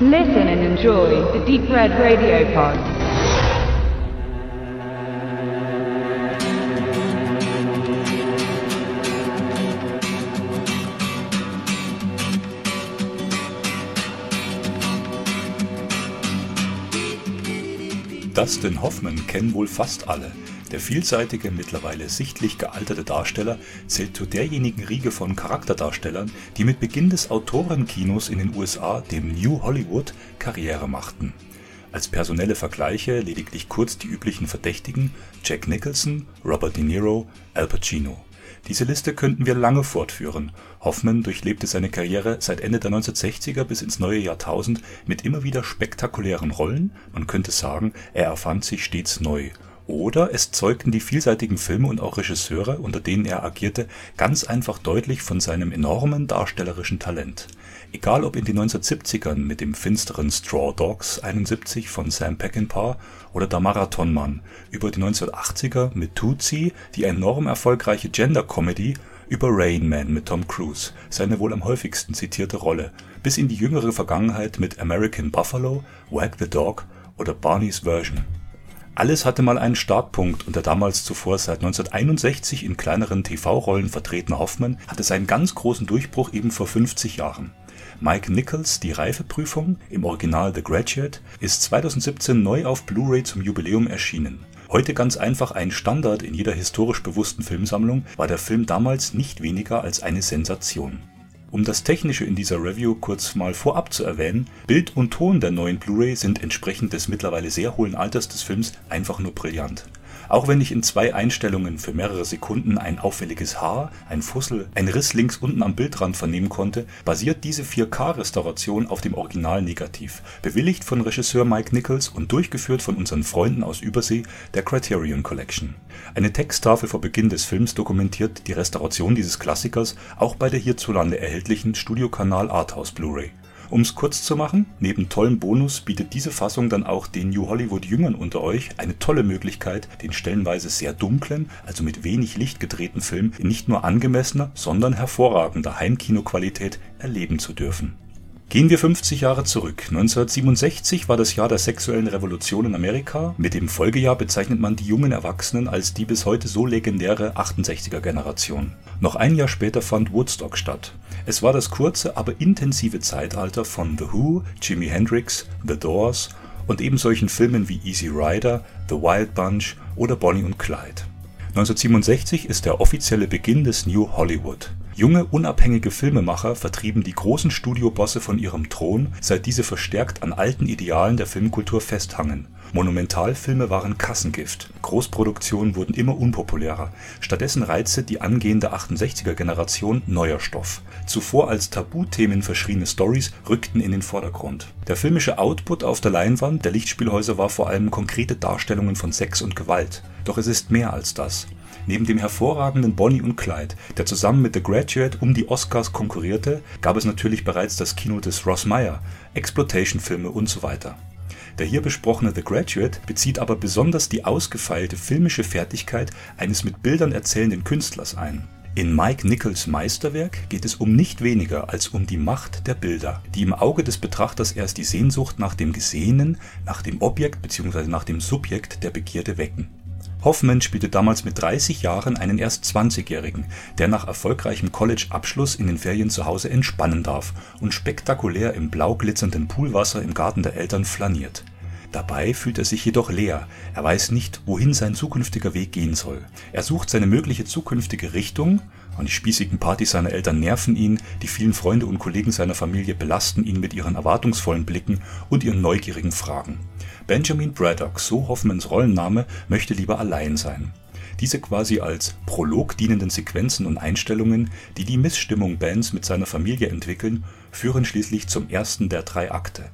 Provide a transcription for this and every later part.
Listen and enjoy the Deep Red Radio Pod. Dustin Hoffman kennen wohl fast alle. Der vielseitige, mittlerweile sichtlich gealterte Darsteller zählt zu derjenigen Riege von Charakterdarstellern, die mit Beginn des Autorenkinos in den USA, dem New Hollywood, Karriere machten. Als personelle Vergleiche lediglich kurz die üblichen Verdächtigen Jack Nicholson, Robert De Niro, Al Pacino diese Liste könnten wir lange fortführen. Hoffman durchlebte seine Karriere seit Ende der 1960er bis ins neue Jahrtausend mit immer wieder spektakulären Rollen, man könnte sagen, er erfand sich stets neu oder es zeugten die vielseitigen Filme und auch Regisseure, unter denen er agierte, ganz einfach deutlich von seinem enormen darstellerischen Talent. Egal ob in den 1970ern mit dem finsteren Straw Dogs 71 von Sam Peckinpah oder Der Marathonmann, über die 1980er mit Tootsie, die enorm erfolgreiche Gender-Comedy, über Rain Man mit Tom Cruise, seine wohl am häufigsten zitierte Rolle, bis in die jüngere Vergangenheit mit American Buffalo, Wag the Dog oder Barneys Version alles hatte mal einen Startpunkt und der damals zuvor seit 1961 in kleineren TV-Rollen vertretene Hoffman hatte seinen ganz großen Durchbruch eben vor 50 Jahren. Mike Nichols Die Reifeprüfung (im Original The Graduate) ist 2017 neu auf Blu-ray zum Jubiläum erschienen. Heute ganz einfach ein Standard in jeder historisch bewussten Filmsammlung, war der Film damals nicht weniger als eine Sensation um das Technische in dieser Review kurz mal vorab zu erwähnen: Bild und Ton der neuen Blu-ray sind entsprechend des mittlerweile sehr hohen Alters des Films einfach nur brillant auch wenn ich in zwei Einstellungen für mehrere Sekunden ein auffälliges Haar, ein Fussel, ein Riss links unten am Bildrand vernehmen konnte, basiert diese 4K-Restauration auf dem Original-Negativ, bewilligt von Regisseur Mike Nichols und durchgeführt von unseren Freunden aus Übersee der Criterion Collection. Eine Texttafel vor Beginn des Films dokumentiert die Restauration dieses Klassikers auch bei der hierzulande erhältlichen Studiokanal Arthouse Blu-ray um es kurz zu machen, neben tollem Bonus bietet diese Fassung dann auch den New Hollywood-Jüngern unter euch eine tolle Möglichkeit, den stellenweise sehr dunklen, also mit wenig Licht gedrehten Film in nicht nur angemessener, sondern hervorragender Heimkinoqualität erleben zu dürfen Gehen wir 50 Jahre zurück. 1967 war das Jahr der sexuellen Revolution in Amerika. Mit dem Folgejahr bezeichnet man die jungen Erwachsenen als die bis heute so legendäre 68er-Generation. Noch ein Jahr später fand Woodstock statt. Es war das kurze, aber intensive Zeitalter von The Who, Jimi Hendrix, The Doors und eben solchen Filmen wie Easy Rider, The Wild Bunch oder Bonnie und Clyde. 1967 ist der offizielle Beginn des New Hollywood. Junge, unabhängige Filmemacher vertrieben die großen Studiobosse von ihrem Thron, seit diese verstärkt an alten Idealen der Filmkultur festhangen. Monumentalfilme waren Kassengift, Großproduktionen wurden immer unpopulärer, stattdessen reizte die angehende 68er-Generation neuer Stoff. Zuvor als Tabuthemen verschriene Stories rückten in den Vordergrund. Der filmische Output auf der Leinwand der Lichtspielhäuser war vor allem konkrete Darstellungen von Sex und Gewalt. Doch es ist mehr als das Neben dem hervorragenden Bonnie und Clyde, der zusammen mit The Graduate um die Oscars konkurrierte, gab es natürlich bereits das Kino des Ross Meyer, Exploitation-Filme usw. Der hier besprochene The Graduate bezieht aber besonders die ausgefeilte filmische Fertigkeit eines mit Bildern erzählenden Künstlers ein. In Mike Nichols Meisterwerk geht es um nicht weniger als um die Macht der Bilder, die im Auge des Betrachters erst die Sehnsucht nach dem Gesehenen, nach dem Objekt bzw. nach dem Subjekt der Begierde wecken Hoffman spielte damals mit 30 Jahren einen erst 20-Jährigen, der nach erfolgreichem College-Abschluss in den Ferien zu Hause entspannen darf und spektakulär im blau glitzernden Poolwasser im Garten der Eltern flaniert. Dabei fühlt er sich jedoch leer, er weiß nicht, wohin sein zukünftiger Weg gehen soll. Er sucht seine mögliche zukünftige Richtung und die spießigen Partys seiner Eltern nerven ihn, die vielen Freunde und Kollegen seiner Familie belasten ihn mit ihren erwartungsvollen Blicken und ihren neugierigen Fragen Benjamin Braddock, so Hoffmans Rollenname, möchte lieber allein sein. Diese quasi als Prolog dienenden Sequenzen und Einstellungen, die die Missstimmung Bens mit seiner Familie entwickeln, führen schließlich zum ersten der drei Akte.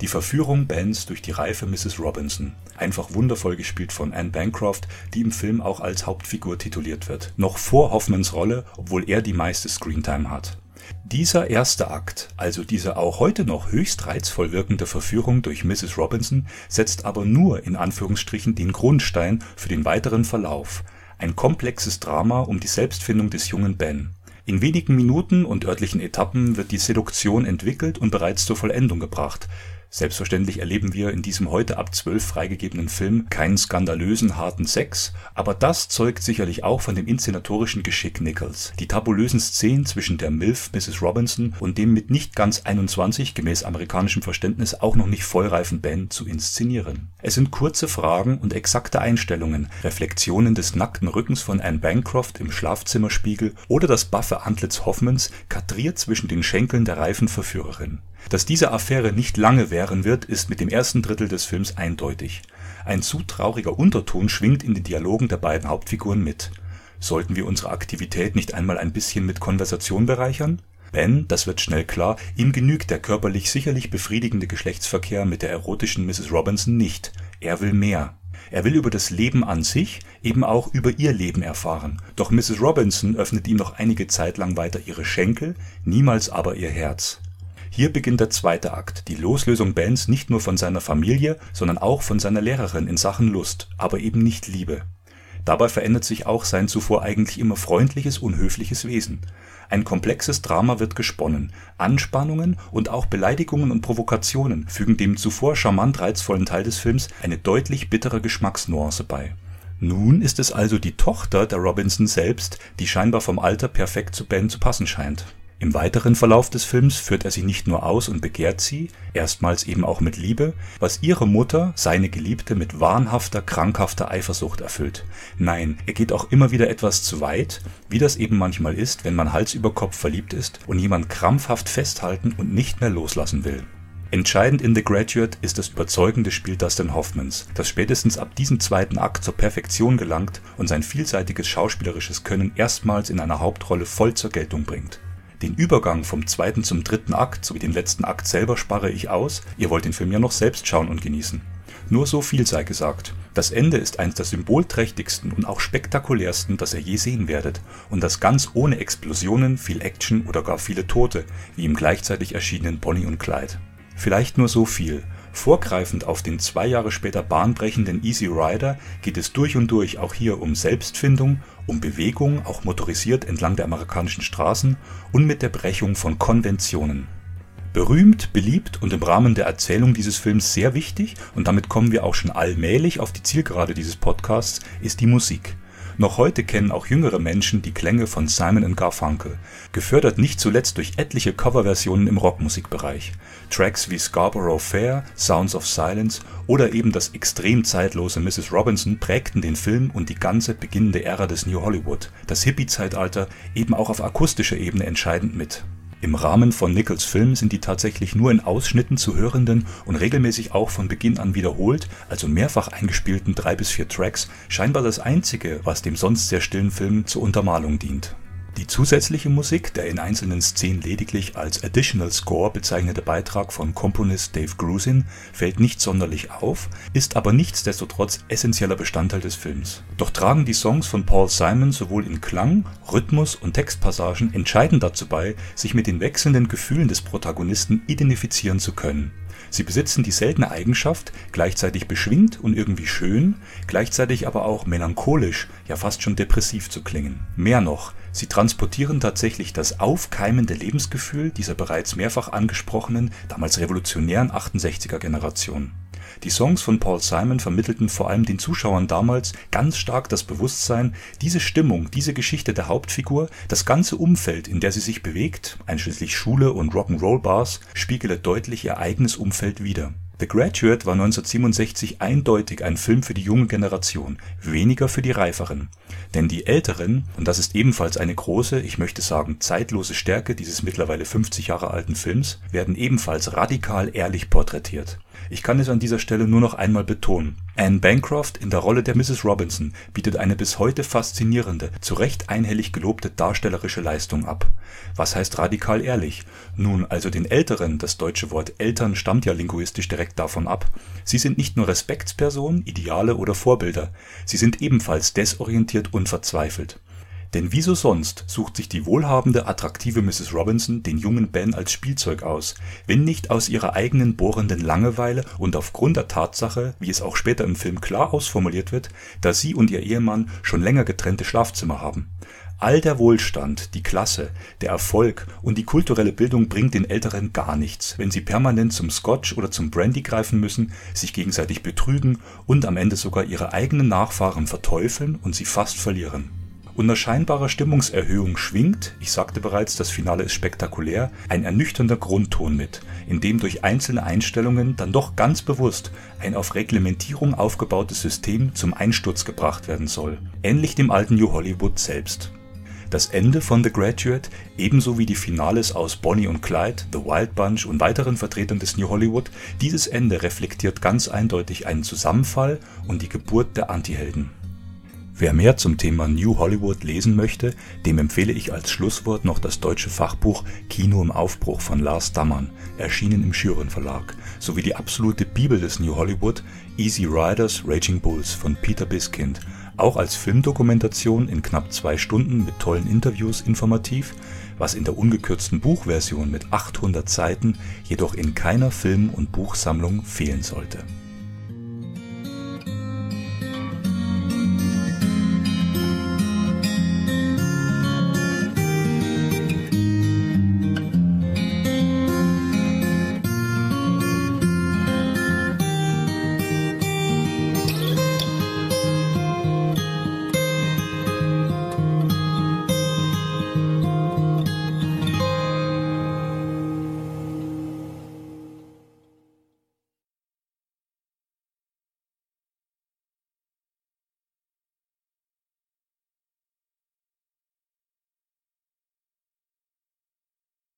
Die Verführung Bens durch die reife Mrs. Robinson, einfach wundervoll gespielt von Anne Bancroft, die im Film auch als Hauptfigur tituliert wird, noch vor Hoffmans Rolle, obwohl er die meiste Screentime hat dieser erste Akt, also diese auch heute noch höchst reizvoll wirkende Verführung durch Mrs. Robinson, setzt aber nur in Anführungsstrichen den Grundstein für den weiteren Verlauf, ein komplexes Drama um die Selbstfindung des jungen Ben. In wenigen Minuten und örtlichen Etappen wird die Seduktion entwickelt und bereits zur Vollendung gebracht Selbstverständlich erleben wir in diesem heute ab 12 freigegebenen Film keinen skandalösen, harten Sex, aber das zeugt sicherlich auch von dem inszenatorischen Geschick Nichols, die tabulösen Szenen zwischen der MILF Mrs. Robinson und dem mit nicht ganz 21 gemäß amerikanischem Verständnis auch noch nicht vollreifen Ben zu inszenieren. Es sind kurze Fragen und exakte Einstellungen, Reflexionen des nackten Rückens von Anne Bancroft im Schlafzimmerspiegel oder das baffe Antlitz Hoffmans kadriert zwischen den Schenkeln der reifen Verführerin dass diese Affäre nicht lange währen wird, ist mit dem ersten Drittel des Films eindeutig. Ein zu trauriger Unterton schwingt in den Dialogen der beiden Hauptfiguren mit. Sollten wir unsere Aktivität nicht einmal ein bisschen mit Konversation bereichern? Ben, das wird schnell klar, ihm genügt der körperlich sicherlich befriedigende Geschlechtsverkehr mit der erotischen Mrs. Robinson nicht. Er will mehr. Er will über das Leben an sich, eben auch über ihr Leben erfahren. Doch Mrs. Robinson öffnet ihm noch einige Zeit lang weiter ihre Schenkel, niemals aber ihr Herz. Hier beginnt der zweite Akt, die Loslösung Bens nicht nur von seiner Familie, sondern auch von seiner Lehrerin in Sachen Lust, aber eben nicht Liebe. Dabei verändert sich auch sein zuvor eigentlich immer freundliches, unhöfliches Wesen. Ein komplexes Drama wird gesponnen, Anspannungen und auch Beleidigungen und Provokationen fügen dem zuvor charmant reizvollen Teil des Films eine deutlich bittere Geschmacksnuance bei. Nun ist es also die Tochter der Robinson selbst, die scheinbar vom Alter perfekt zu Ben zu passen scheint im weiteren Verlauf des Films führt er sie nicht nur aus und begehrt sie, erstmals eben auch mit Liebe, was ihre Mutter, seine Geliebte, mit wahnhafter, krankhafter Eifersucht erfüllt. Nein, er geht auch immer wieder etwas zu weit, wie das eben manchmal ist, wenn man Hals über Kopf verliebt ist und jemand krampfhaft festhalten und nicht mehr loslassen will. Entscheidend in The Graduate ist das überzeugende Spiel Dustin Hoffmans, das spätestens ab diesem zweiten Akt zur Perfektion gelangt und sein vielseitiges schauspielerisches Können erstmals in einer Hauptrolle voll zur Geltung bringt den Übergang vom zweiten zum dritten Akt sowie den letzten Akt selber spare ich aus, ihr wollt den Film ja noch selbst schauen und genießen. Nur so viel sei gesagt. Das Ende ist eines der symbolträchtigsten und auch spektakulärsten, das ihr je sehen werdet, und das ganz ohne Explosionen, viel Action oder gar viele Tote, wie im gleichzeitig erschienenen Bonnie und Clyde. Vielleicht nur so viel. Vorgreifend auf den zwei Jahre später bahnbrechenden Easy Rider geht es durch und durch auch hier um Selbstfindung, um Bewegung, auch motorisiert entlang der amerikanischen Straßen und mit der Brechung von Konventionen. Berühmt, beliebt und im Rahmen der Erzählung dieses Films sehr wichtig, und damit kommen wir auch schon allmählich auf die Zielgerade dieses Podcasts, ist die Musik noch heute kennen auch jüngere Menschen die Klänge von Simon Garfunkel, gefördert nicht zuletzt durch etliche Coverversionen im Rockmusikbereich. Tracks wie Scarborough Fair, Sounds of Silence oder eben das extrem zeitlose Mrs. Robinson prägten den Film und die ganze beginnende Ära des New Hollywood, das Hippie-Zeitalter, eben auch auf akustischer Ebene entscheidend mit im Rahmen von Nichols Film sind die tatsächlich nur in Ausschnitten zu hörenden und regelmäßig auch von Beginn an wiederholt, also mehrfach eingespielten drei bis vier Tracks, scheinbar das einzige, was dem sonst sehr stillen Film zur Untermalung dient die zusätzliche Musik, der in einzelnen Szenen lediglich als Additional Score bezeichnete Beitrag von Komponist Dave Grusin, fällt nicht sonderlich auf, ist aber nichtsdestotrotz essenzieller Bestandteil des Films. Doch tragen die Songs von Paul Simon sowohl in Klang, Rhythmus und Textpassagen entscheidend dazu bei, sich mit den wechselnden Gefühlen des Protagonisten identifizieren zu können. Sie besitzen die seltene Eigenschaft, gleichzeitig beschwingt und irgendwie schön, gleichzeitig aber auch melancholisch, ja fast schon depressiv zu klingen. Mehr noch Sie transportieren tatsächlich das aufkeimende Lebensgefühl dieser bereits mehrfach angesprochenen, damals revolutionären 68er-Generation. Die Songs von Paul Simon vermittelten vor allem den Zuschauern damals ganz stark das Bewusstsein, diese Stimmung, diese Geschichte der Hauptfigur, das ganze Umfeld, in der sie sich bewegt, einschließlich Schule und Rock'n'Roll-Bars, spiegele deutlich ihr eigenes Umfeld wider The Graduate war 1967 eindeutig ein Film für die junge Generation, weniger für die reiferen. Denn die Älteren, und das ist ebenfalls eine große, ich möchte sagen zeitlose Stärke dieses mittlerweile 50 Jahre alten Films, werden ebenfalls radikal ehrlich porträtiert ich kann es an dieser Stelle nur noch einmal betonen: Anne Bancroft in der Rolle der Mrs. Robinson bietet eine bis heute faszinierende, zu Recht einhellig gelobte darstellerische Leistung ab. Was heißt radikal ehrlich? Nun, also den Älteren (das deutsche Wort Eltern stammt ja linguistisch direkt davon ab). Sie sind nicht nur Respektspersonen, Ideale oder Vorbilder, sie sind ebenfalls desorientiert und verzweifelt denn wieso sonst sucht sich die wohlhabende, attraktive Mrs. Robinson den jungen Ben als Spielzeug aus, wenn nicht aus ihrer eigenen bohrenden Langeweile und aufgrund der Tatsache, wie es auch später im Film klar ausformuliert wird, dass sie und ihr Ehemann schon länger getrennte Schlafzimmer haben All der Wohlstand, die Klasse, der Erfolg und die kulturelle Bildung bringt den Älteren gar nichts, wenn sie permanent zum Scotch oder zum Brandy greifen müssen, sich gegenseitig betrügen und am Ende sogar ihre eigenen Nachfahren verteufeln und sie fast verlieren. Unter scheinbarer Stimmungserhöhung schwingt, ich sagte bereits, das Finale ist spektakulär, ein ernüchternder Grundton mit, in dem durch einzelne Einstellungen dann doch ganz bewusst ein auf Reglementierung aufgebautes System zum Einsturz gebracht werden soll, ähnlich dem alten New Hollywood selbst das Ende von The Graduate, ebenso wie die Finales aus Bonnie und Clyde, The Wild Bunch und weiteren Vertretern des New Hollywood, dieses Ende reflektiert ganz eindeutig einen Zusammenfall und die Geburt der Antihelden. Wer mehr zum Thema New Hollywood lesen möchte, dem empfehle ich als Schlusswort noch das deutsche Fachbuch Kino im Aufbruch von Lars Dammann, erschienen im Schüren Verlag, sowie die absolute Bibel des New Hollywood Easy Riders Raging Bulls von Peter Biskind. Auch als Filmdokumentation in knapp zwei Stunden mit tollen Interviews informativ, was in der ungekürzten Buchversion mit 800 Seiten jedoch in keiner Film und Buchsammlung fehlen sollte